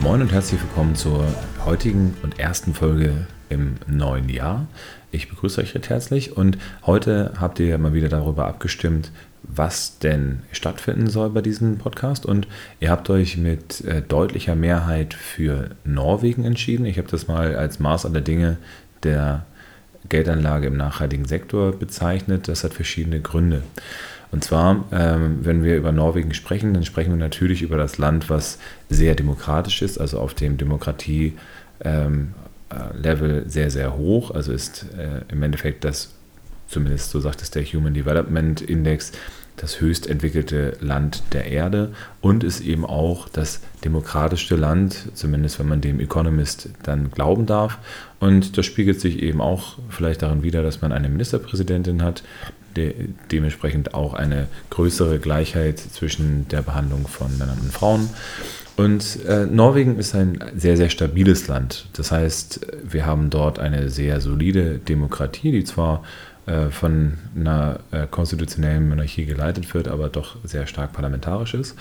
Moin und herzlich willkommen zur heutigen und ersten Folge im neuen Jahr. Ich begrüße euch recht herzlich und heute habt ihr mal wieder darüber abgestimmt, was denn stattfinden soll bei diesem Podcast und ihr habt euch mit äh, deutlicher Mehrheit für Norwegen entschieden. Ich habe das mal als Maß aller Dinge der Geldanlage im nachhaltigen Sektor bezeichnet. Das hat verschiedene Gründe. Und zwar, ähm, wenn wir über Norwegen sprechen, dann sprechen wir natürlich über das Land, was sehr demokratisch ist, also auf dem Demokratie ähm, äh, sehr, sehr hoch. Also ist äh, im Endeffekt das, zumindest so sagt es der Human Development Index, das höchst entwickelte Land der Erde und ist eben auch das demokratischste Land, zumindest wenn man dem Economist dann glauben darf. Und das spiegelt sich eben auch vielleicht darin wider, dass man eine Ministerpräsidentin hat, de dementsprechend auch eine größere Gleichheit zwischen der Behandlung von Männern und Frauen. Und äh, Norwegen ist ein sehr, sehr stabiles Land. Das heißt, wir haben dort eine sehr solide Demokratie, die zwar äh, von einer äh, konstitutionellen Monarchie geleitet wird, aber doch sehr stark parlamentarisch ist.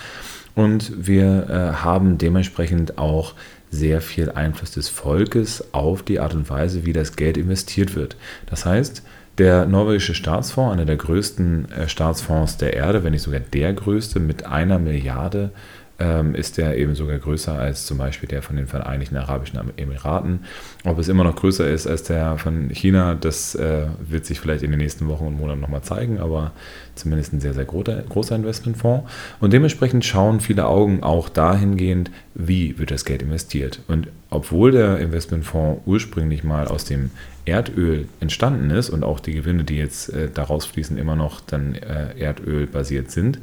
Und wir äh, haben dementsprechend auch sehr viel Einfluss des Volkes auf die Art und Weise, wie das Geld investiert wird. Das heißt, der norwegische Staatsfonds, einer der größten äh, Staatsfonds der Erde, wenn nicht sogar der größte, mit einer Milliarde ähm, ist der eben sogar größer als zum Beispiel der von den Vereinigten Arabischen Emiraten. Ob es immer noch größer ist als der von China, das äh, wird sich vielleicht in den nächsten Wochen und Monaten nochmal zeigen, aber zumindest ein sehr, sehr großer, großer Investmentfonds. Und dementsprechend schauen viele Augen auch dahingehend, wie wird das Geld investiert. Und obwohl der Investmentfonds ursprünglich mal aus dem Erdöl entstanden ist und auch die Gewinne, die jetzt äh, daraus fließen, immer noch dann äh, Erdöl basiert sind,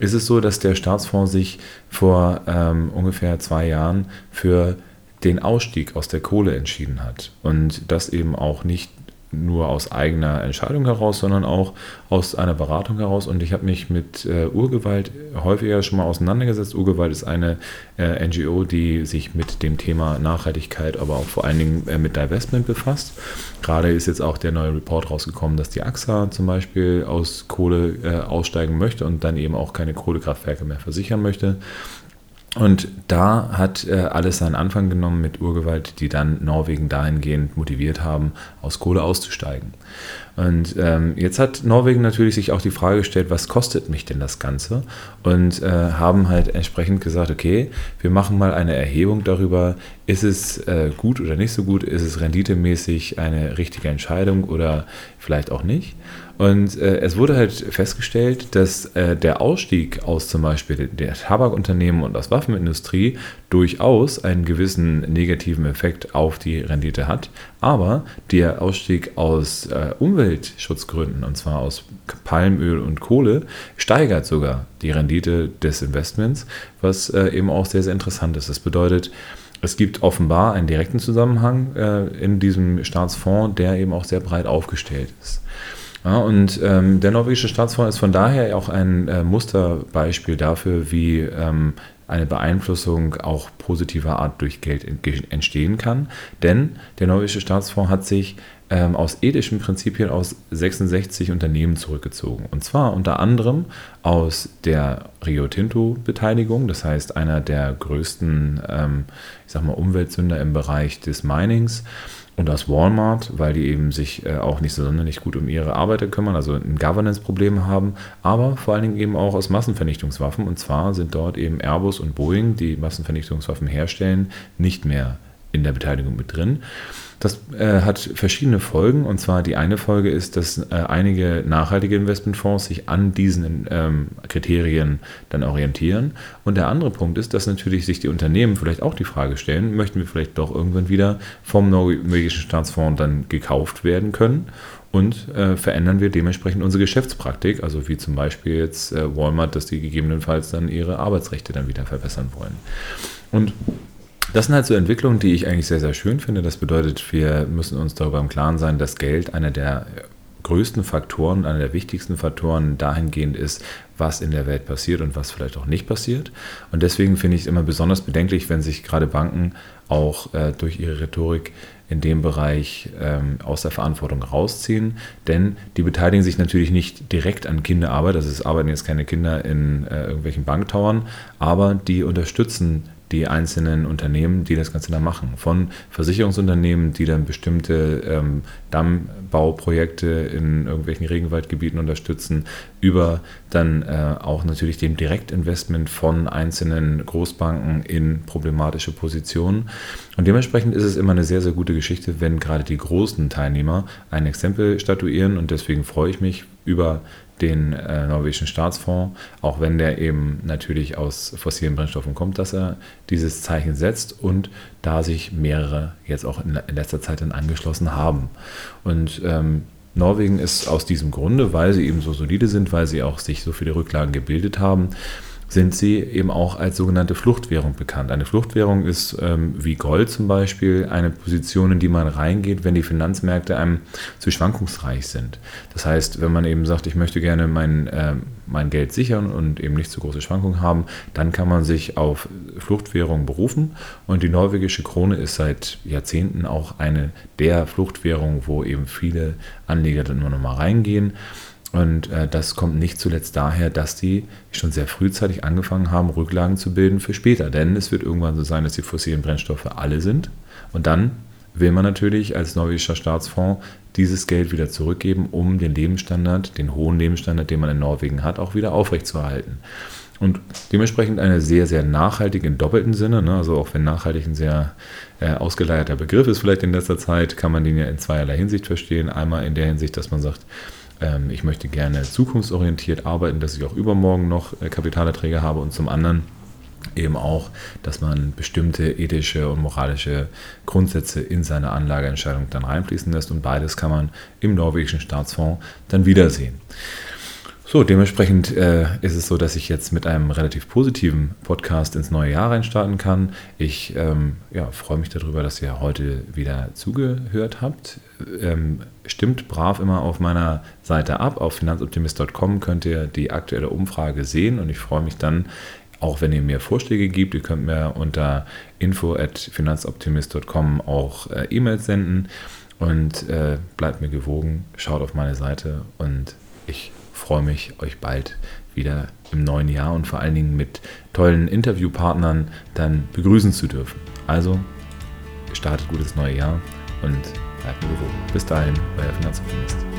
ist es so, dass der Staatsfonds sich vor ähm, ungefähr zwei Jahren für den Ausstieg aus der Kohle entschieden hat und das eben auch nicht nur aus eigener Entscheidung heraus, sondern auch aus einer Beratung heraus. Und ich habe mich mit äh, Urgewalt häufiger schon mal auseinandergesetzt. Urgewalt ist eine äh, NGO, die sich mit dem Thema Nachhaltigkeit, aber auch vor allen Dingen äh, mit Divestment befasst. Gerade ist jetzt auch der neue Report rausgekommen, dass die AXA zum Beispiel aus Kohle äh, aussteigen möchte und dann eben auch keine Kohlekraftwerke mehr versichern möchte. Und da hat äh, alles seinen Anfang genommen mit Urgewalt, die dann Norwegen dahingehend motiviert haben, aus Kohle auszusteigen. Und ähm, jetzt hat Norwegen natürlich sich auch die Frage gestellt, was kostet mich denn das Ganze? Und äh, haben halt entsprechend gesagt, okay, wir machen mal eine Erhebung darüber, ist es äh, gut oder nicht so gut, ist es renditemäßig eine richtige Entscheidung oder vielleicht auch nicht. Und äh, es wurde halt festgestellt, dass äh, der Ausstieg aus zum Beispiel der Tabakunternehmen und aus Waffenindustrie durchaus einen gewissen negativen Effekt auf die Rendite hat. Aber der Ausstieg aus äh, Umweltschutzgründen, und zwar aus Palmöl und Kohle, steigert sogar die Rendite des Investments, was äh, eben auch sehr, sehr interessant ist. Das bedeutet, es gibt offenbar einen direkten Zusammenhang äh, in diesem Staatsfonds, der eben auch sehr breit aufgestellt ist. Ja, und ähm, der norwegische Staatsfonds ist von daher auch ein äh, Musterbeispiel dafür, wie ähm, eine Beeinflussung auch positiver Art durch Geld entstehen kann. Denn der norwegische Staatsfonds hat sich ähm, aus ethischen Prinzipien aus 66 Unternehmen zurückgezogen. Und zwar unter anderem aus der Rio Tinto-Beteiligung, das heißt einer der größten, ähm, ich sag mal, Umweltsünder im Bereich des Minings und aus Walmart, weil die eben sich äh, auch nicht so sonderlich gut um ihre Arbeiter kümmern, also ein Governance-Problem haben, aber vor allen Dingen eben auch aus Massenvernichtungswaffen. Und zwar sind dort eben Airbus und Boeing, die Massenvernichtungswaffen herstellen, nicht mehr in der Beteiligung mit drin. Das äh, hat verschiedene Folgen. Und zwar die eine Folge ist, dass äh, einige nachhaltige Investmentfonds sich an diesen ähm, Kriterien dann orientieren. Und der andere Punkt ist, dass natürlich sich die Unternehmen vielleicht auch die Frage stellen, möchten wir vielleicht doch irgendwann wieder vom norwegischen Staatsfonds dann gekauft werden können? Und äh, verändern wir dementsprechend unsere Geschäftspraktik, also wie zum Beispiel jetzt äh, Walmart, dass die gegebenenfalls dann ihre Arbeitsrechte dann wieder verbessern wollen. Und das sind halt so Entwicklungen, die ich eigentlich sehr, sehr schön finde. Das bedeutet, wir müssen uns darüber im Klaren sein, dass Geld einer der größten Faktoren, einer der wichtigsten Faktoren dahingehend ist, was in der Welt passiert und was vielleicht auch nicht passiert. Und deswegen finde ich es immer besonders bedenklich, wenn sich gerade Banken auch äh, durch ihre Rhetorik in dem Bereich ähm, aus der Verantwortung rausziehen. Denn die beteiligen sich natürlich nicht direkt an Kinderarbeit, das ist, arbeiten jetzt keine Kinder in äh, irgendwelchen Banktauern, aber die unterstützen die einzelnen Unternehmen, die das Ganze dann machen. Von Versicherungsunternehmen, die dann bestimmte ähm, Dammbauprojekte in irgendwelchen Regenwaldgebieten unterstützen, über dann äh, auch natürlich dem Direktinvestment von einzelnen Großbanken in problematische Positionen. Und dementsprechend ist es immer eine sehr, sehr gute Geschichte, wenn gerade die großen Teilnehmer ein Exempel statuieren. Und deswegen freue ich mich über den äh, norwegischen Staatsfonds, auch wenn der eben natürlich aus fossilen Brennstoffen kommt, dass er dieses Zeichen setzt und da sich mehrere jetzt auch in, letzter Zeit dann angeschlossen haben. Und ähm, Norwegen ist aus diesem Grunde, weil sie eben so solide sind, weil sie auch sich so viele Rücklagen gebildet haben, sind sie eben auch als sogenannte Fluchtwährung bekannt. Eine Fluchtwährung ist ähm, wie Gold zum Beispiel eine Position, in die man reingeht, wenn die Finanzmärkte einem zu schwankungsreich sind. Das heißt, wenn man eben sagt, ich möchte gerne mein, äh, mein Geld sichern und eben nicht zu große Schwankungen haben, dann kann man sich auf Fluchtwährungen berufen. Und die norwegische Krone ist seit Jahrzehnten auch eine der Fluchtwährungen, wo eben viele Anleger dann immer noch mal reingehen. Und äh, das kommt nicht zuletzt daher, dass die schon sehr frühzeitig angefangen haben, Rücklagen zu bilden für später. Denn es wird irgendwann so sein, dass die fossilen Brennstoffe alle sind. Und dann will man natürlich als norwegischer Staatsfonds dieses Geld wieder zurückgeben, um den Lebensstandard, den hohen Lebensstandard, den man in Norwegen hat, auch wieder aufrechtzuerhalten. Und dementsprechend eine sehr, sehr nachhaltige in doppelten Sinne. Ne? Also auch wenn nachhaltig ein sehr äh, ausgeleierter Begriff ist, vielleicht in letzter Zeit, kann man den ja in zweierlei Hinsicht verstehen. Einmal in der Hinsicht, dass man sagt, ähm, ich möchte gerne zukunftsorientiert arbeiten, dass ich auch übermorgen noch äh, Kapitalerträge habe und zum anderen eben auch, dass man bestimmte ethische und moralische Grundsätze in seine Anlageentscheidung dann reinfließen lässt und beides kann man im norwegischen Staatsfonds dann wiedersehen. So, dementsprechend äh, ist es so, dass ich jetzt mit einem relativ positiven Podcast ins neue Jahr reinstarten kann. Ich ähm, ja, freue mich darüber, dass ihr heute wieder zugehört habt. Ähm, stimmt brav immer auf meiner Seite ab. Auf finanzoptimist.com könnt ihr die aktuelle Umfrage sehen und ich freue mich dann, auch wenn ihr mir Vorschläge gibt. Ihr könnt mir unter info.finanzoptimist.com auch äh, E-Mails senden und äh, bleibt mir gewogen. Schaut auf meine Seite und ich freue mich, euch bald wieder im neuen Jahr und vor allen Dingen mit tollen Interviewpartnern dann begrüßen zu dürfen. Also, startet gutes neue Jahr und bleibt mir gewogen. Bis dahin, euer Finanzoptimist.